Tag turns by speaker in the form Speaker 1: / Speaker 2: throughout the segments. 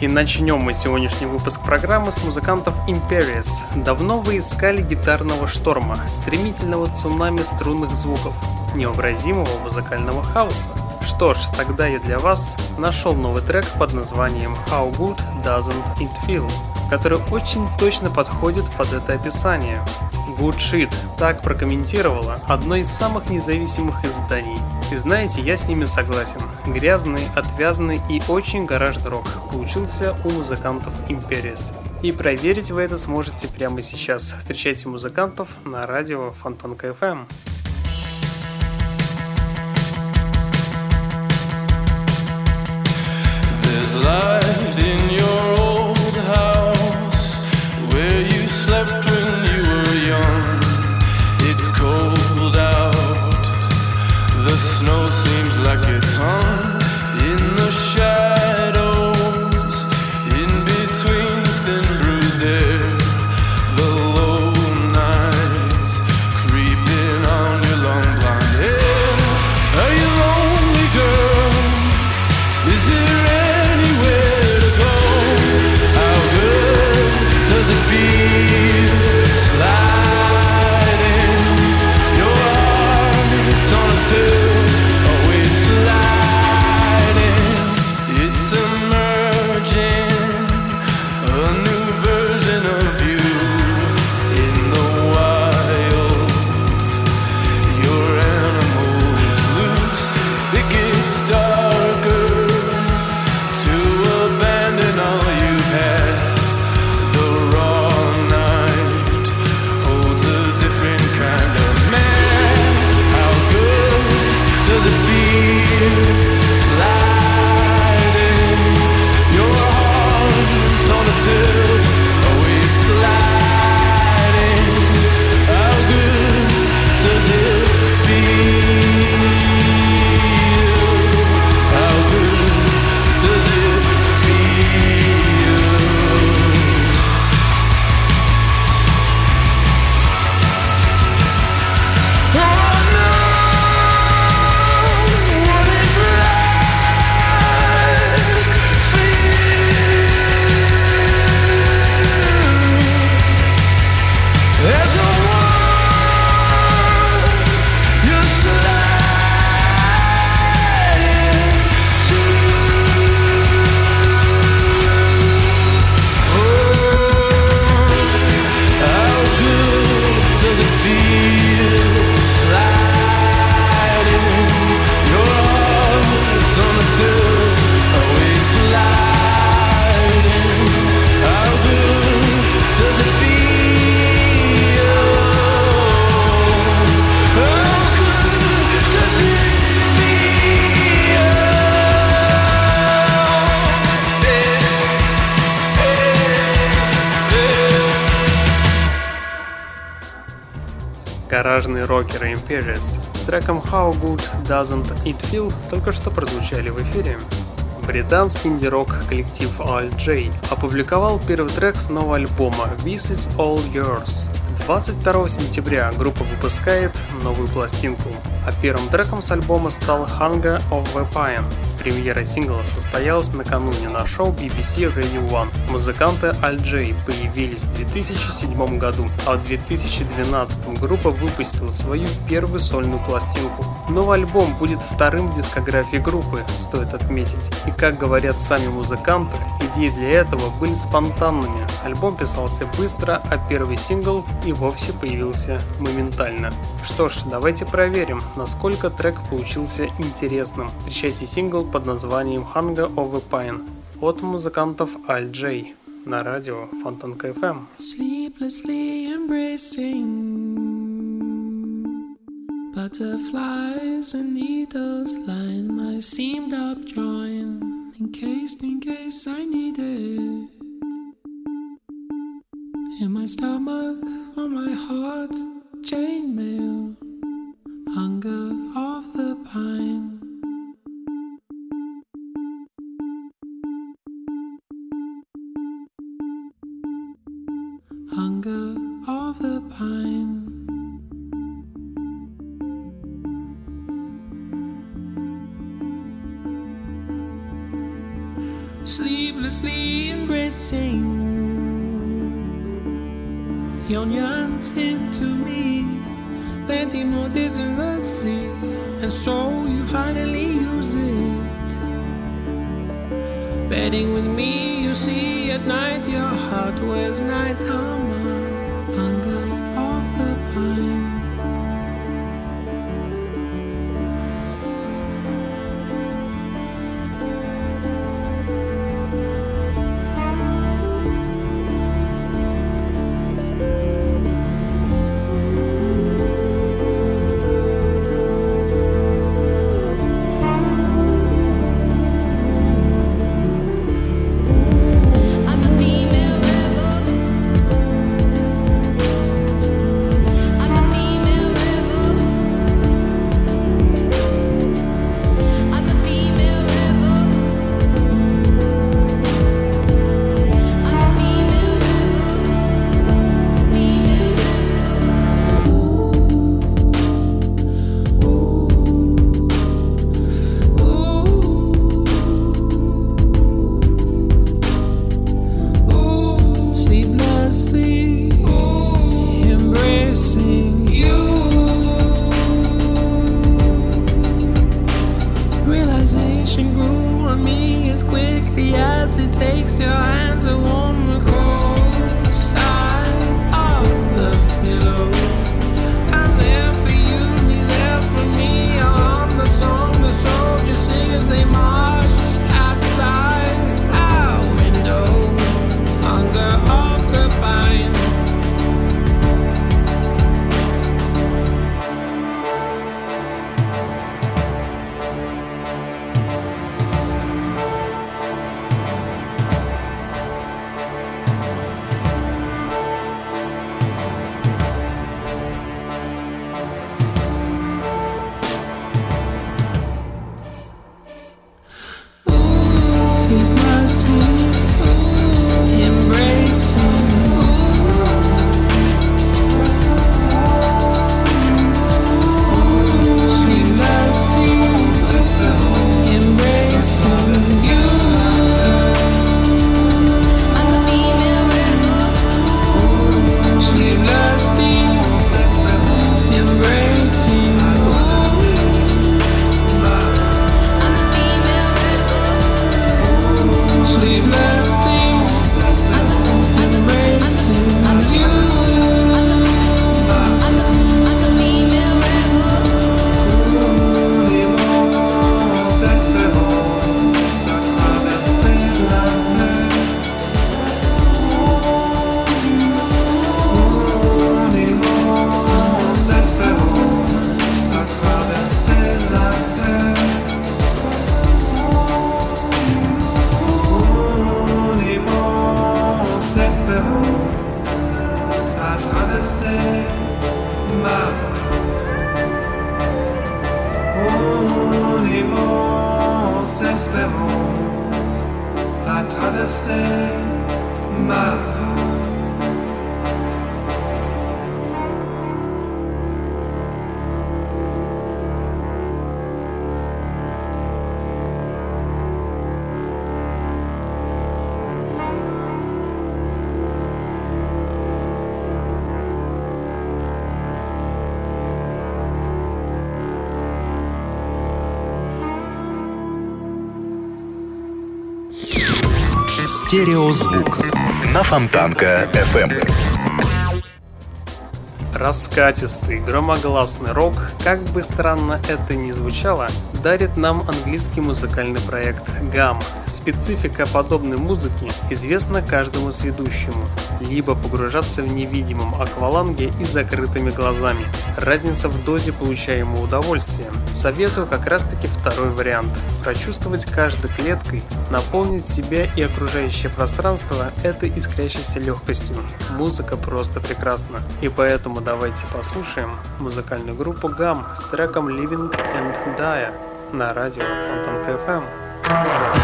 Speaker 1: И начнем мы сегодняшний выпуск программы с музыкантов Imperius. Давно вы искали гитарного шторма, стремительного цунами струнных звуков, необразимого музыкального хаоса. Что ж, тогда я для вас нашел новый трек под названием How Good Doesn't It Feel, который очень точно подходит под это описание. Good Shit так прокомментировала одно из самых независимых изданий. И знаете, я с ними согласен. Грязный, отвязный и очень гаражный рок получился у музыкантов Imperius. И проверить вы это сможете прямо сейчас. Встречайте музыкантов на радио Фонтанка FM. Гаражные рокеры Imperius с треком How Good Doesn't It Feel только что прозвучали в эфире. Британский инди-рок коллектив All-J опубликовал первый трек с нового альбома This Is All Yours. 22 сентября группа выпускает новую пластинку, а первым треком с альбома стал Hunger of the Pine.
Speaker 2: Премьера сингла состоялась накануне на шоу BBC Radio One. Музыканты Al J появились в 2007 году, а в 2012 группа выпустила свою первую сольную пластинку. Новый альбом будет вторым в дискографии группы, стоит отметить. И как говорят сами музыканты, идеи для этого были спонтанными. Альбом писался быстро, а первый сингл и вовсе появился моментально. Что ж, давайте проверим, насколько трек получился интересным. Встречайте сингл под названием Hunger of a Pine от музыкантов Al J на радио.
Speaker 3: Sleeplessly embracing Butterflies and needles line my seamed up joint Encased in case I need it In my stomach, on my heart, chainmail Hunger of the pine Hunger of the pine sleeplessly embracing. Yearning to me, plenty more days in the sea, and so you finally use it. Bedding with me, you see at night your heart wears night armor,
Speaker 4: say.
Speaker 5: Стереозвук на Фонтанка FM.
Speaker 2: Раскатистый, громогласный рок, как бы странно это ни звучало, дарит нам английский музыкальный проект GAM. Специфика подобной музыки известна каждому сведущему. Либо погружаться в невидимом акваланге и закрытыми глазами. Разница в дозе получаемого удовольствия. Советую как раз таки второй вариант. Прочувствовать каждой клеткой, наполнить себя и окружающее пространство этой искрящейся легкостью. Музыка просто прекрасна. И поэтому давайте послушаем музыкальную группу GAM с треком Living and Die на радио Фонтанка FM.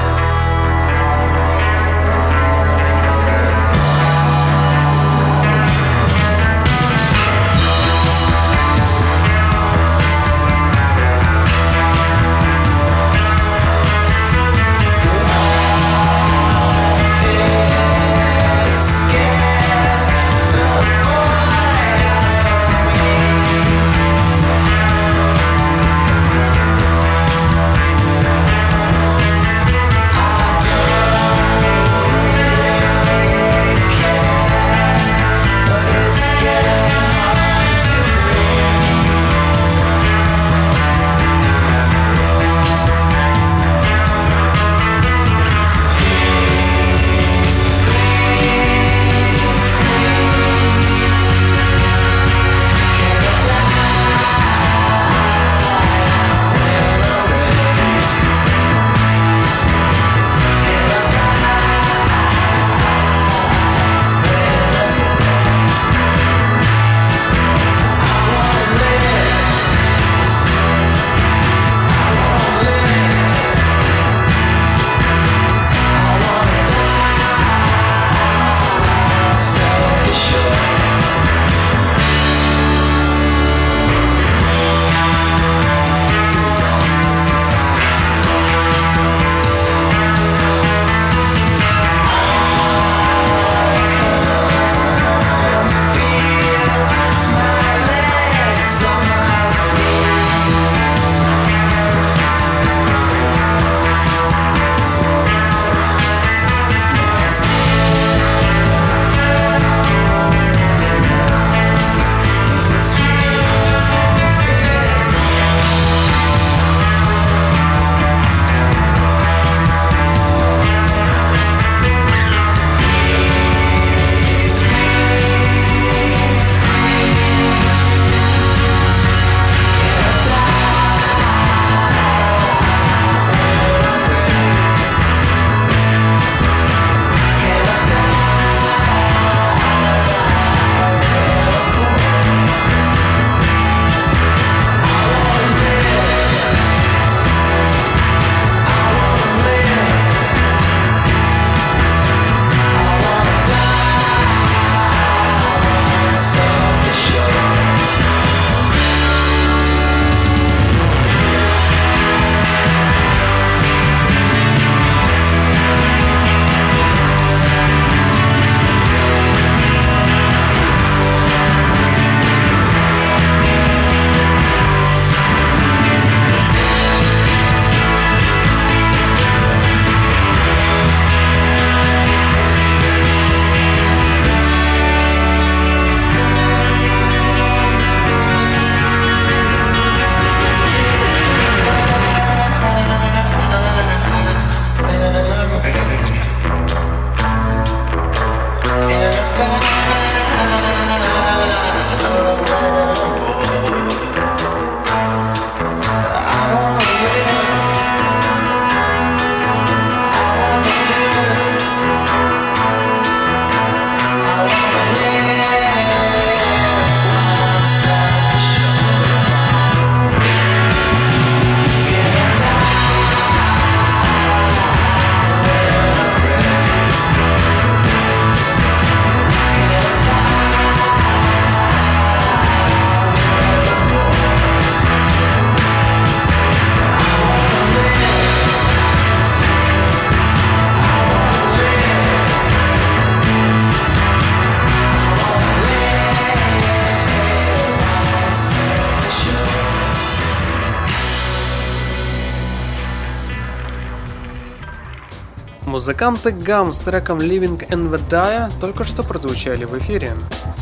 Speaker 2: Музыканты Гам с треком Living in the Dire только что прозвучали в эфире.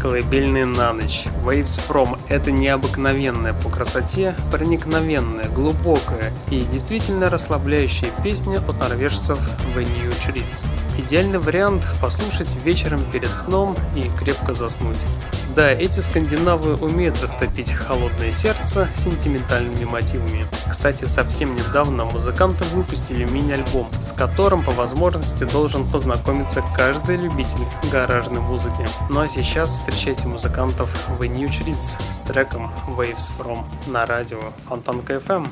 Speaker 2: Колыбельные на ночь. Waves From — это необыкновенная по красоте, проникновенная, глубокая и действительно расслабляющая песня от норвежцев New Treats. Идеальный вариант послушать вечером перед сном и крепко заснуть. Да, эти скандинавы умеют растопить холодное сердце сентиментальными мотивами. Кстати, совсем недавно музыканты выпустили мини-альбом, с которым по возможности должен познакомиться каждый любитель гаражной музыки. Ну а сейчас встречайте музыкантов в New Treats с треком Waves From на радио Фонтанка FM.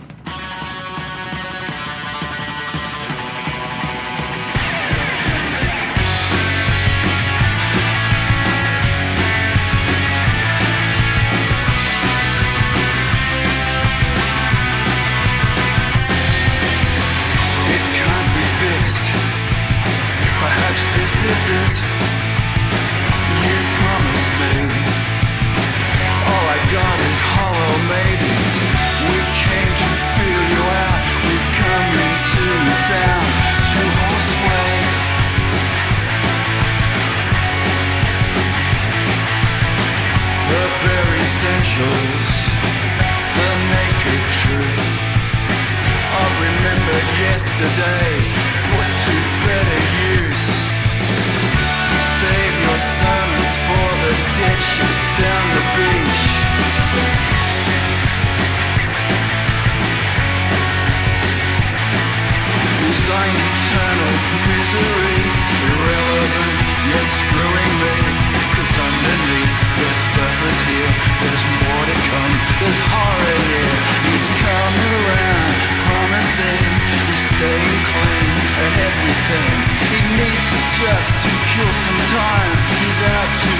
Speaker 6: Everything. He needs us just to kill some time. He's out to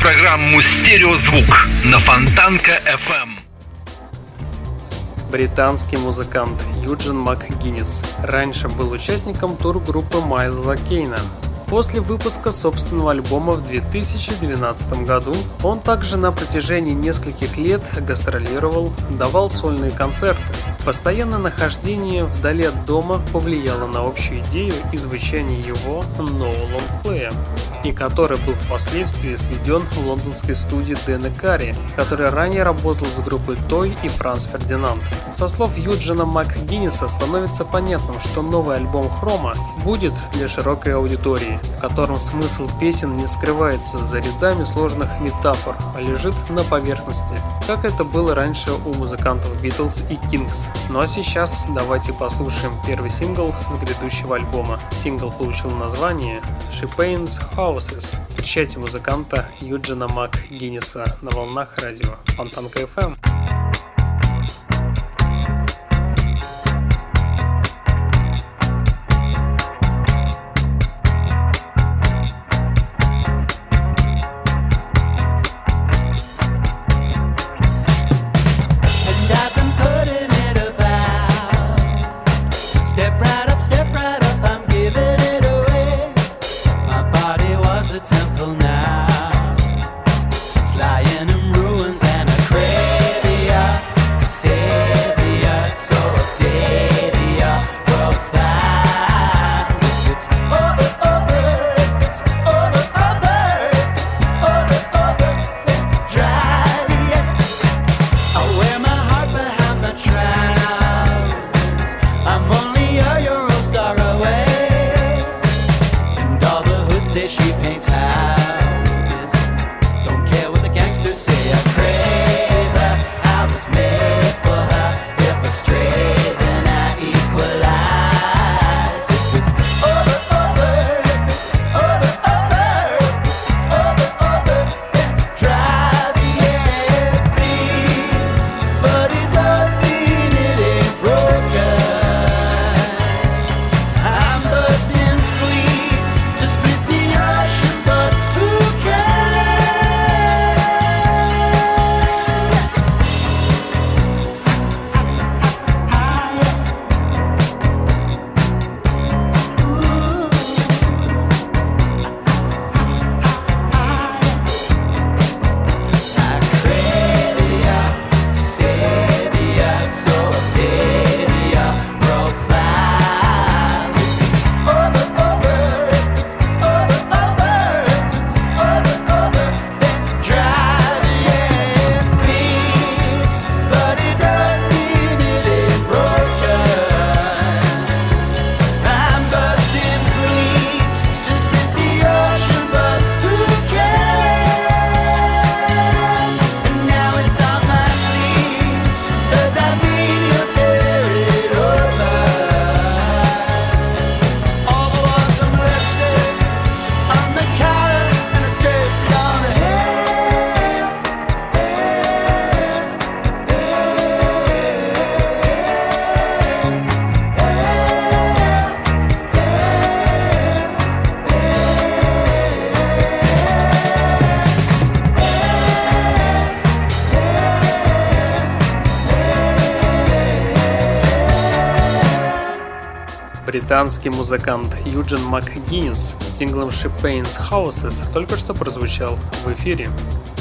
Speaker 5: программу «Стереозвук» на Фонтанка FM.
Speaker 2: Британский музыкант Юджин МакГиннис раньше был участником тур-группы Майзла Кейна. После выпуска собственного альбома в 2012 году он также на протяжении нескольких лет гастролировал, давал сольные концерты. Постоянное нахождение вдали от дома повлияло на общую идею и звучание его нового лонгплея. И который был впоследствии сведен в лондонской студии Дэна Карри, который ранее работал с группой Той и Франц Фердинанд. Со слов Юджина МакГинниса становится понятным, что новый альбом Хрома будет для широкой аудитории, в котором смысл песен не скрывается за рядами сложных метафор, а лежит на поверхности, как это было раньше у музыкантов Beatles и Kings. Ну а сейчас давайте послушаем первый сингл с грядущего альбома. Сингл получил название She Paints Houses. Встречайте музыканта Юджина Мак Гинниса на волнах радио Фонтанка FM. Британский музыкант Юджин МакГиннис синглом She Paints Houses только что прозвучал в эфире.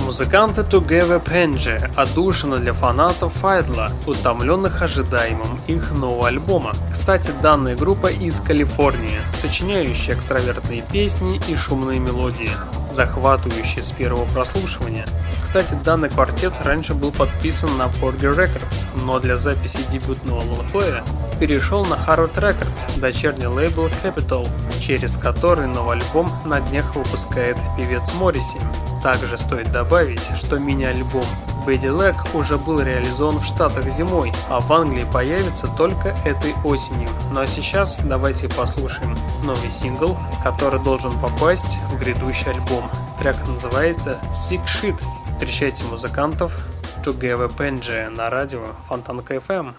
Speaker 2: Музыканты Together Penge отдушина для фанатов Файдла, утомленных ожидаемым их нового альбома. Кстати, данная группа из Калифорнии, сочиняющая экстравертные песни и шумные мелодии, захватывающие с первого прослушивания. Кстати, данный квартет раньше был подписан на Porgy Records, но для записи дебютного лонгплея перешел на Harvard Records, дочерний лейбл Capital, через который новый альбом на днях выпускает певец Морриси. Также стоит добавить, что мини-альбом Bady Leg уже был реализован в Штатах зимой, а в Англии появится только этой осенью. Ну а сейчас давайте послушаем новый сингл, который должен попасть в грядущий альбом. Трек называется Sick Shit. Встречайте музыкантов Together Penge на радио Фонтанка FM.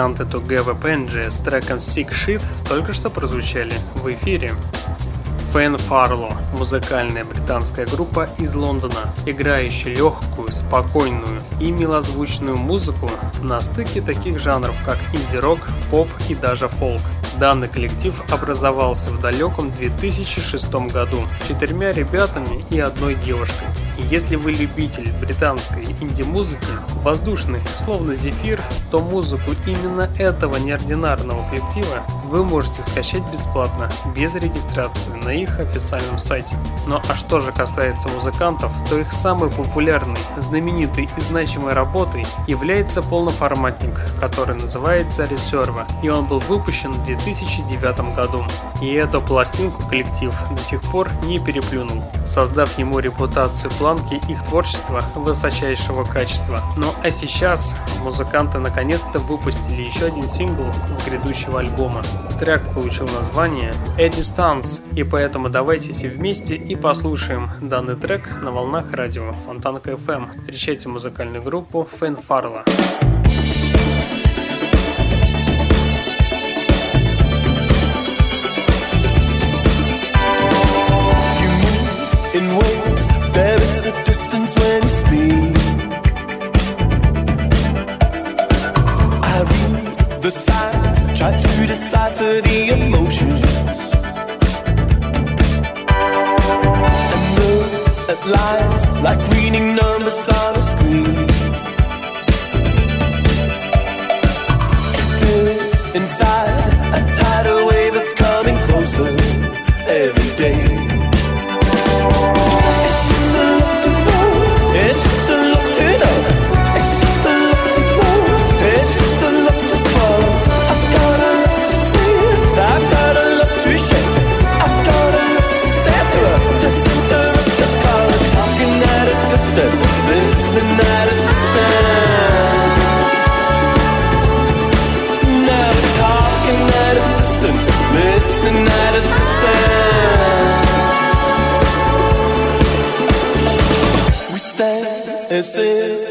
Speaker 2: музыканты Тугева Пенджи с треком Sick Shit только что прозвучали в эфире. Фэн Фарло – музыкальная британская группа из Лондона, играющая легкую, спокойную и милозвучную музыку на стыке таких жанров, как инди-рок, поп и даже фолк. Данный коллектив образовался в далеком 2006 году четырьмя ребятами и одной девушкой. Если вы любитель британской инди-музыки, воздушный, словно зефир, то музыку именно этого неординарного коллектива вы можете скачать бесплатно, без регистрации на их официальном сайте. Но а что же касается музыкантов, то их самой популярной, знаменитой и значимой работой является полноформатник, который называется Reserva, и он был выпущен в 2009 году. И эту пластинку коллектив до сих пор не переплюнул, создав ему репутацию пластинки планки их творчества высочайшего качества. Ну а сейчас музыканты наконец-то выпустили еще один сингл с грядущего альбома. Трек получил название «A Distance», и поэтому давайте все вместе и послушаем данный трек на волнах радио Фонтанка FM. Встречайте музыкальную группу Фэн Фарла.
Speaker 6: Фарла.
Speaker 2: missing.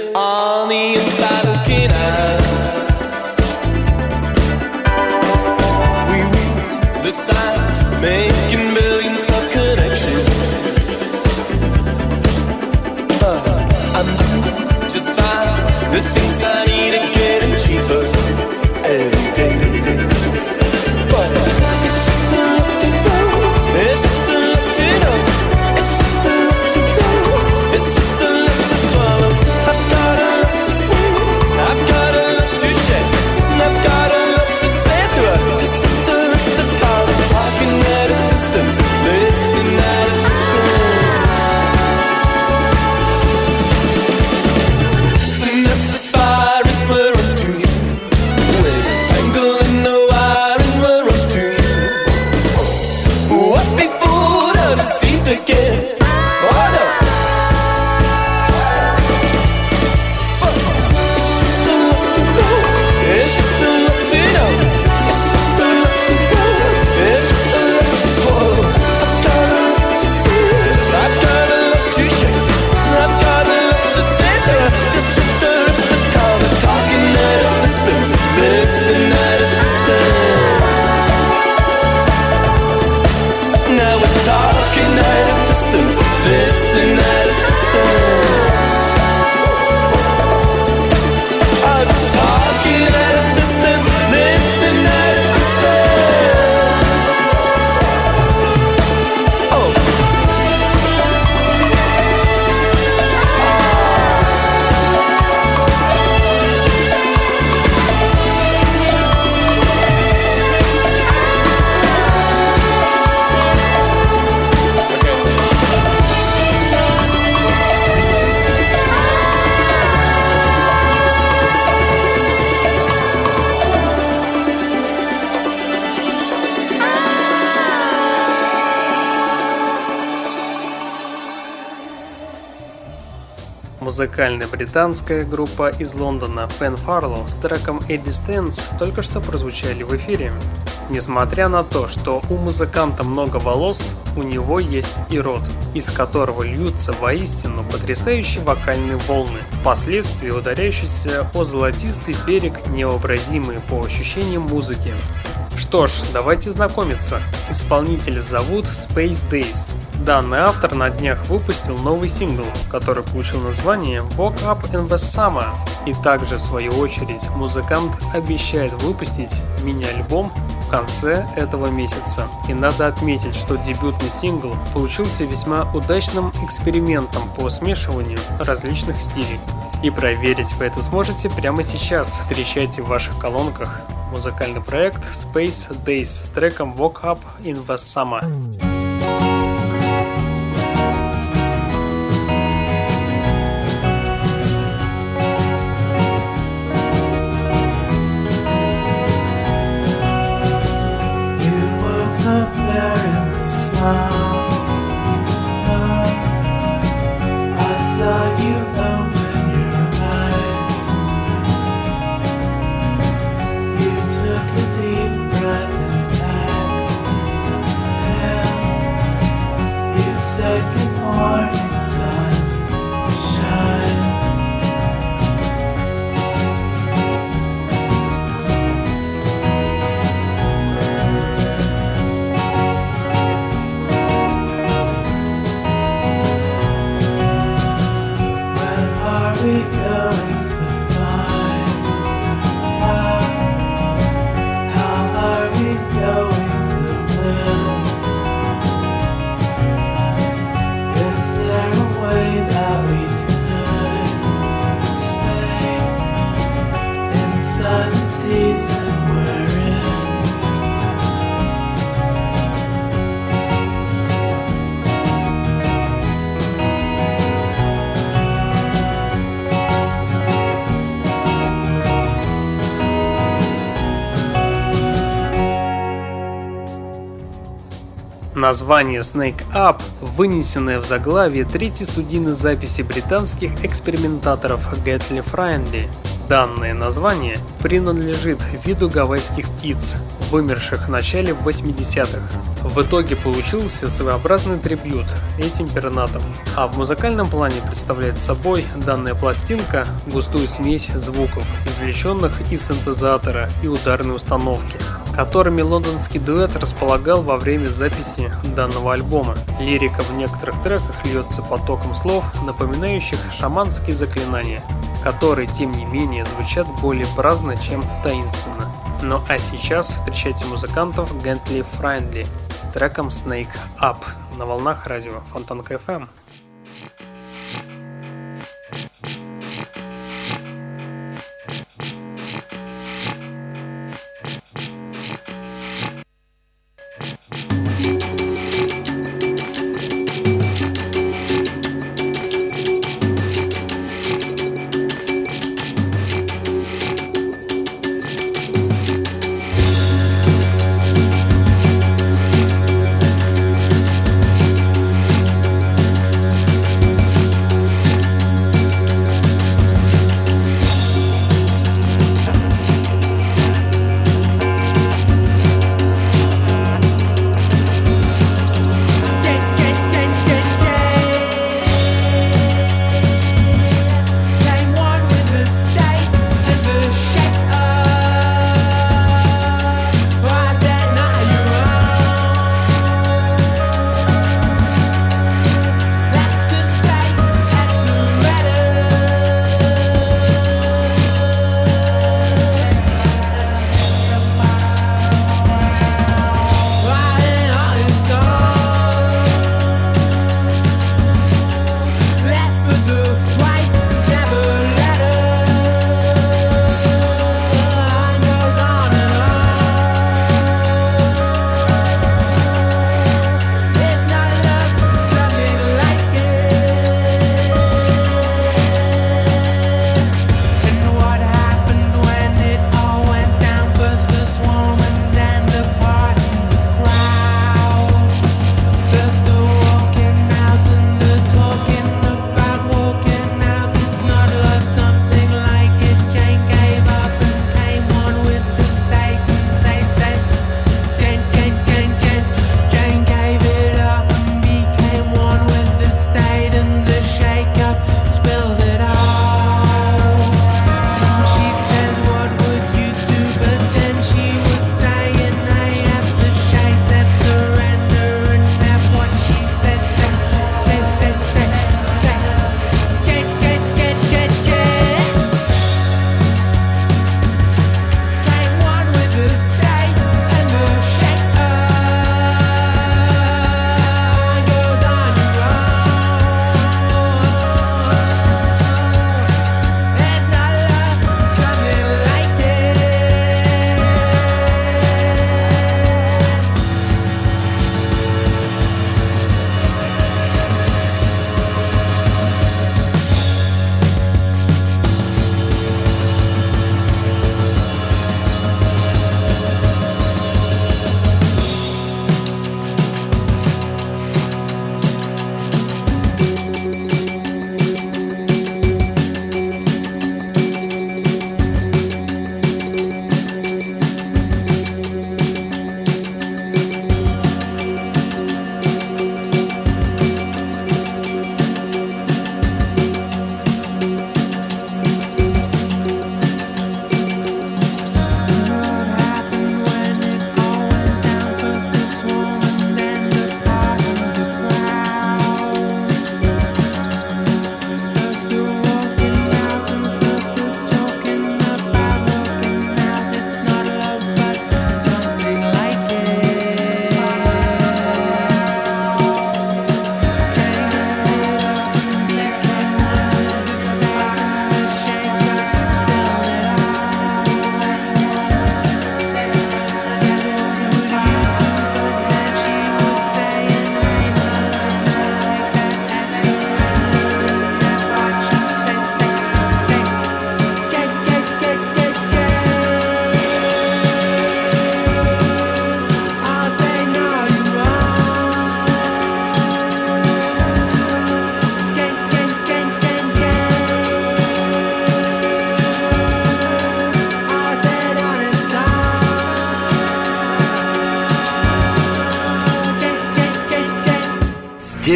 Speaker 2: Музыкально-британская группа из Лондона Pen Farlow с треком A Distance только что прозвучали в эфире. Несмотря на то, что у музыканта много волос, у него есть и рот, из которого льются воистину потрясающие вокальные волны, впоследствии ударяющиеся о золотистый берег необразимые по ощущениям музыки. Что ж, давайте знакомиться. Исполнителя зовут Space Days, Данный автор на днях выпустил новый сингл, который получил название Walk Up in the Summer. И также, в свою очередь, музыкант обещает выпустить мини-альбом в конце этого месяца. И надо отметить, что дебютный сингл получился весьма удачным экспериментом по смешиванию различных стилей. И проверить вы это сможете прямо сейчас. Встречайте в ваших колонках музыкальный проект Space Days с треком Walk Up in the Summer. Название Snake Up, вынесенное в заглавие третьей студийной записи британских экспериментаторов Getly Friendly. Данное название принадлежит виду гавайских птиц, вымерших в начале 80-х. В итоге получился своеобразный трибют этим пернатам. А в музыкальном плане представляет собой данная пластинка густую смесь звуков, извлеченных из синтезатора и ударной установки, которыми лондонский дуэт располагал во время записи данного альбома. Лирика в некоторых треках льется потоком слов, напоминающих шаманские заклинания, которые, тем не менее, звучат более праздно, чем таинственно. Ну а сейчас встречайте музыкантов Gently Friendly с треком Snake Up на волнах радио Фонтанка FM.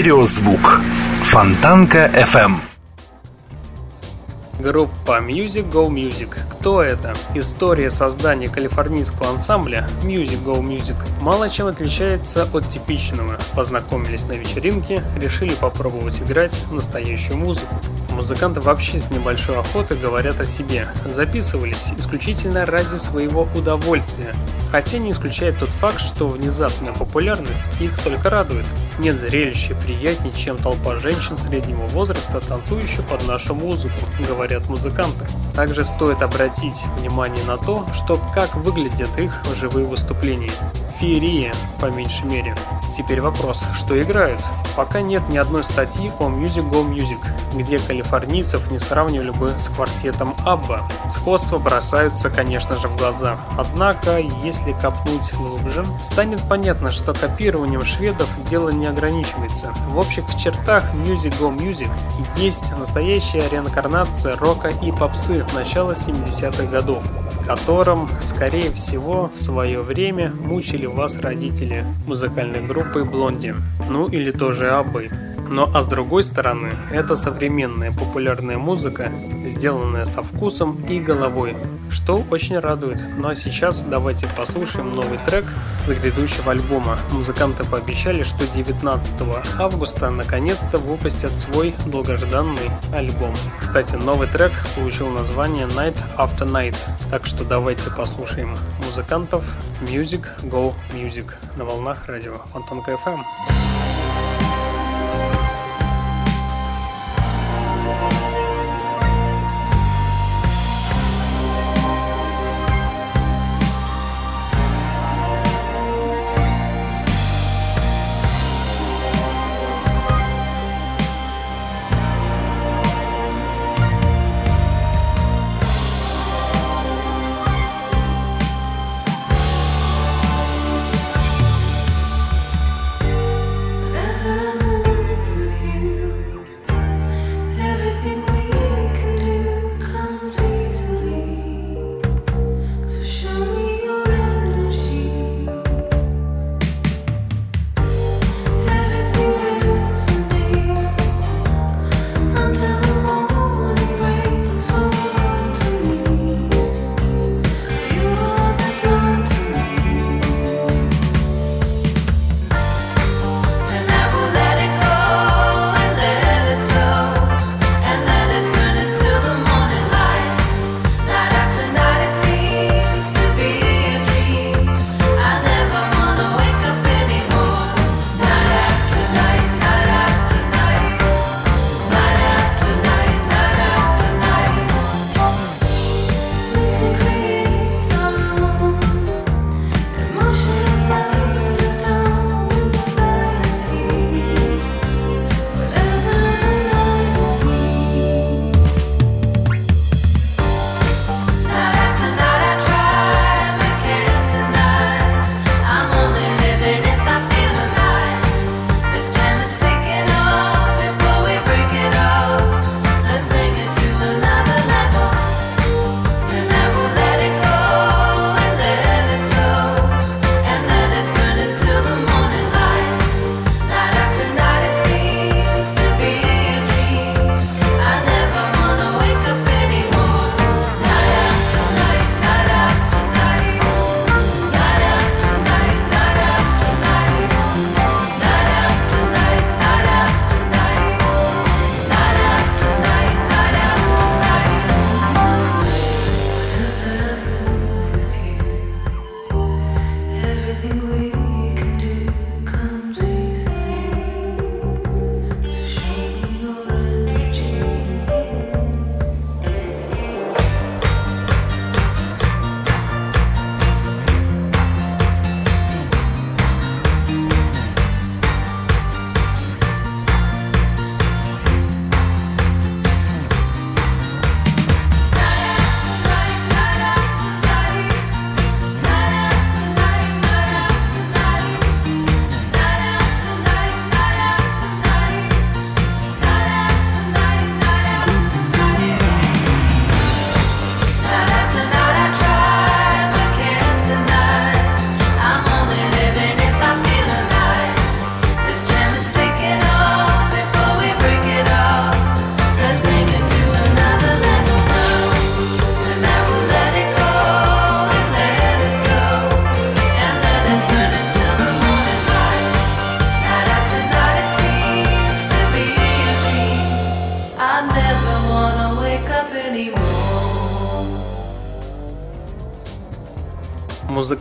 Speaker 7: Стереозвук. Фонтанка FM.
Speaker 2: Группа Music Go Music. Кто это? История создания калифорнийского ансамбля Music Go Music мало чем отличается от типичного. Познакомились на вечеринке, решили попробовать играть настоящую музыку. Музыканты вообще с небольшой охотой говорят о себе. Записывались исключительно ради своего удовольствия. Хотя не исключает тот факт, что внезапная популярность их только радует. Нет зрелища приятнее, чем толпа женщин среднего возраста, танцующих под нашу музыку, говорят музыканты. Также стоит обратить внимание на то, что как выглядят их живые выступления. Феерия, по меньшей мере. Теперь вопрос, что играют? Пока нет ни одной статьи о Music Go Music, где калифорнийцев не сравнивали бы с квартетом Абба. Сходства бросаются, конечно же, в глаза. Однако, если копнуть глубже, станет понятно, что копированием шведов дело не ограничивается. В общих чертах Music Go Music есть настоящая реинкарнация рока и попсы начала 70-х годов которым, скорее всего, в свое время мучили вас родители музыкальной группы Блонди, ну или тоже Аббы. Но а с другой стороны, это современная популярная музыка, сделанная со вкусом и головой, что очень радует. Ну а сейчас давайте послушаем новый трек с грядущего альбома. Музыканты пообещали, что 19 августа наконец-то выпустят свой долгожданный альбом. Кстати, новый трек получил название Night After Night, так что давайте послушаем музыкантов Music Go Music на волнах радио Фонтанка FM.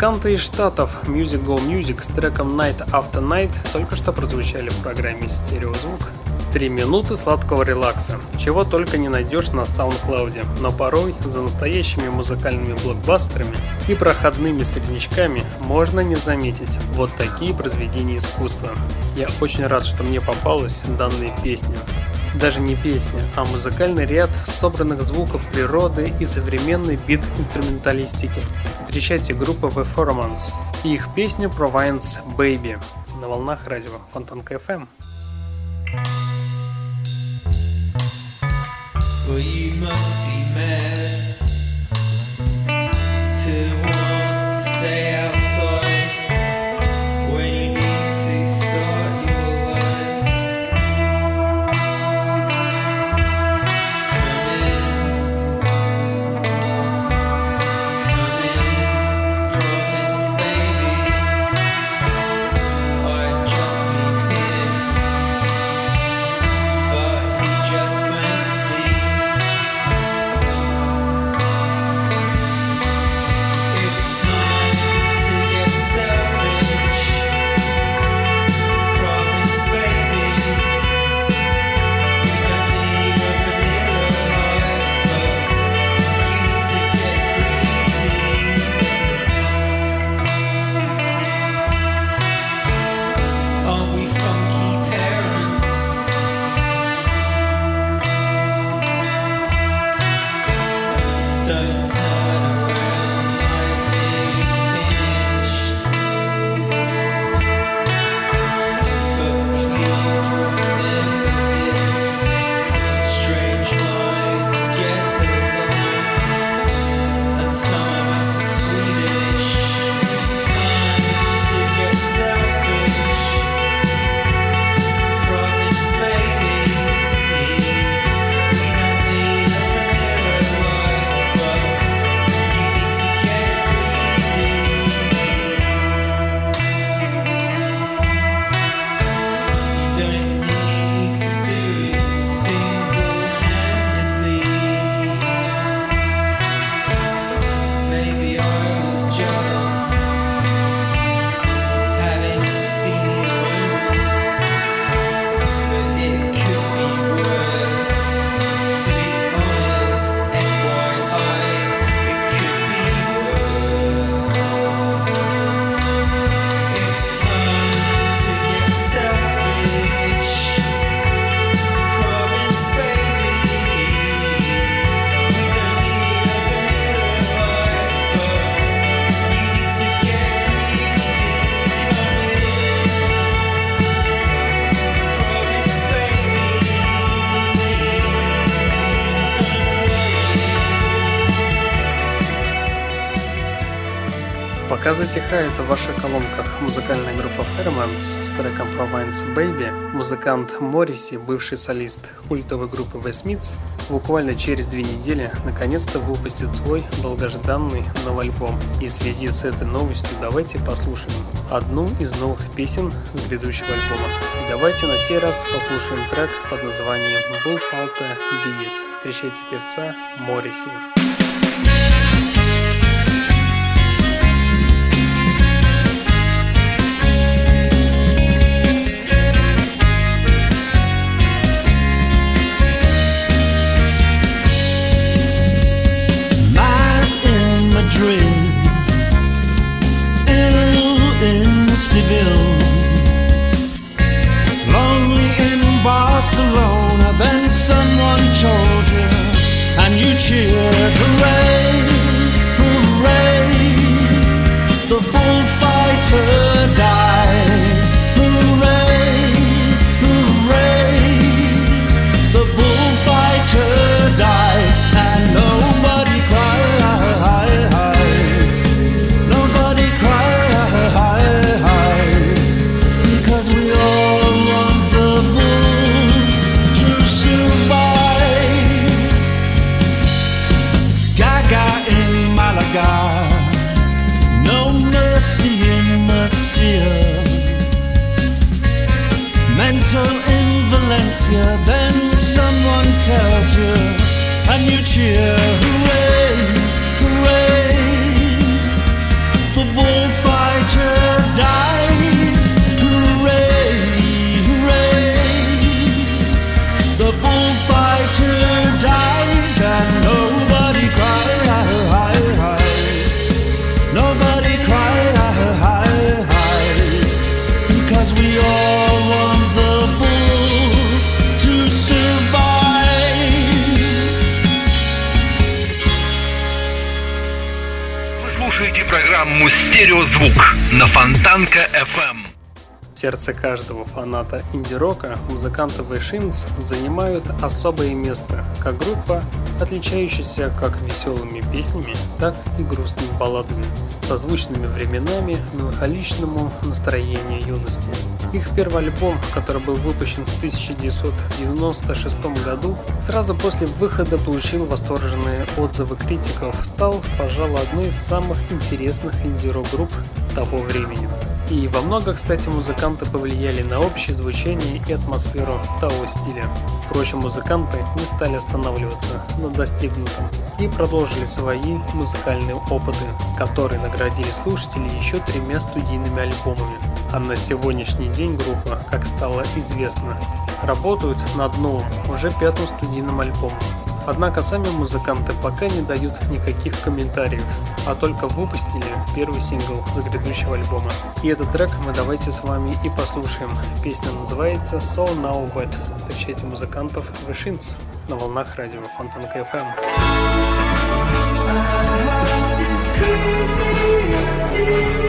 Speaker 2: Музыканты из Штатов Music Go Music с треком Night After Night только что прозвучали в программе «Стереозвук». Три минуты сладкого релакса, чего только не найдешь на SoundCloud, но порой за настоящими музыкальными блокбастерами и проходными среднячками можно не заметить вот такие произведения искусства. Я очень рад, что мне попалась данная песня. Даже не песня, а музыкальный ряд собранных звуков природы и современной бит-инструменталистики. Встречайте группу The Formans и их песню Province Baby на волнах радио Фонтанка FM.
Speaker 3: Well,
Speaker 2: Пока затихает в ваших колонках музыкальная группа Fairmans с треком Province Baby, музыкант Морриси, бывший солист культовой группы The Smiths, буквально через две недели наконец-то выпустит свой долгожданный новый альбом. И в связи с этой новостью давайте послушаем одну из новых песен грядущего альбома. И давайте на сей раз послушаем трек под названием Bullfalter Bees. Встречайте певца Морриси.
Speaker 8: cheer
Speaker 9: parade. «Стереозвук» на Фонтанка FM.
Speaker 2: В сердце каждого фаната инди-рока музыканты Вэшинс занимают особое место, как группа, отличающаяся как веселыми песнями, так и грустными балладами, созвучными временами меланхоличному настроению юности. Их первый альбом, который был выпущен в 1996 году, сразу после выхода получил восторженные отзывы критиков, стал, пожалуй, одной из самых интересных инди-рок групп того времени. И во много, кстати, музыканты повлияли на общее звучание и атмосферу того стиля. Впрочем, музыканты не стали останавливаться на достигнутом и продолжили свои музыкальные опыты, которые наградили слушателей еще тремя студийными альбомами. А на сегодняшний день группа, как стало известно, работают над новым, уже пятым студийным альбомом. Однако сами музыканты пока не дают никаких комментариев, а только выпустили первый сингл за грядущего альбома. И этот трек мы давайте с вами и послушаем. Песня называется So Now Wet. Встречайте музыкантов Вишинс на волнах радио Фонтанка FM.
Speaker 10: Since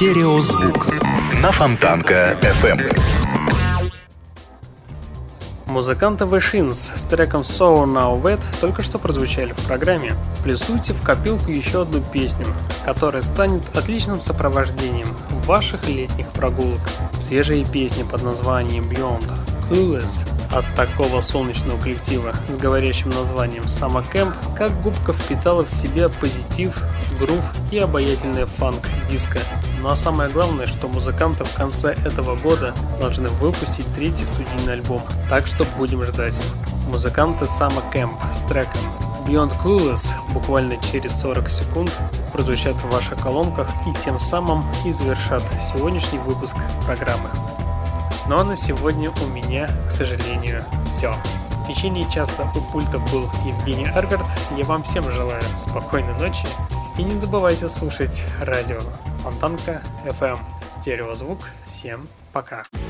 Speaker 9: Стереозвук на Фонтанка FM. Эм.
Speaker 2: Музыканты The Shins с треком So Now Wet только что прозвучали в программе. Плюсуйте в копилку еще одну песню, которая станет отличным сопровождением ваших летних прогулок. Свежие песни под названием Beyond Clueless от такого солнечного коллектива с говорящим названием Summer Camp, как губка впитала в себя позитив, грув и обаятельная фанк диска. Ну а самое главное, что музыканты в конце этого года должны выпустить третий студийный альбом, так что будем ждать. Музыканты Сама Кэмп с треком Beyond Clueless буквально через 40 секунд прозвучат в ваших колонках и тем самым и завершат сегодняшний выпуск программы. Ну а на сегодня у меня, к сожалению, все. В течение часа у пульта был Евгений Аргард. Я вам всем желаю спокойной ночи и не забывайте слушать радио. Фонтанка FM. Стереозвук. Всем пока.
Speaker 5: Пока.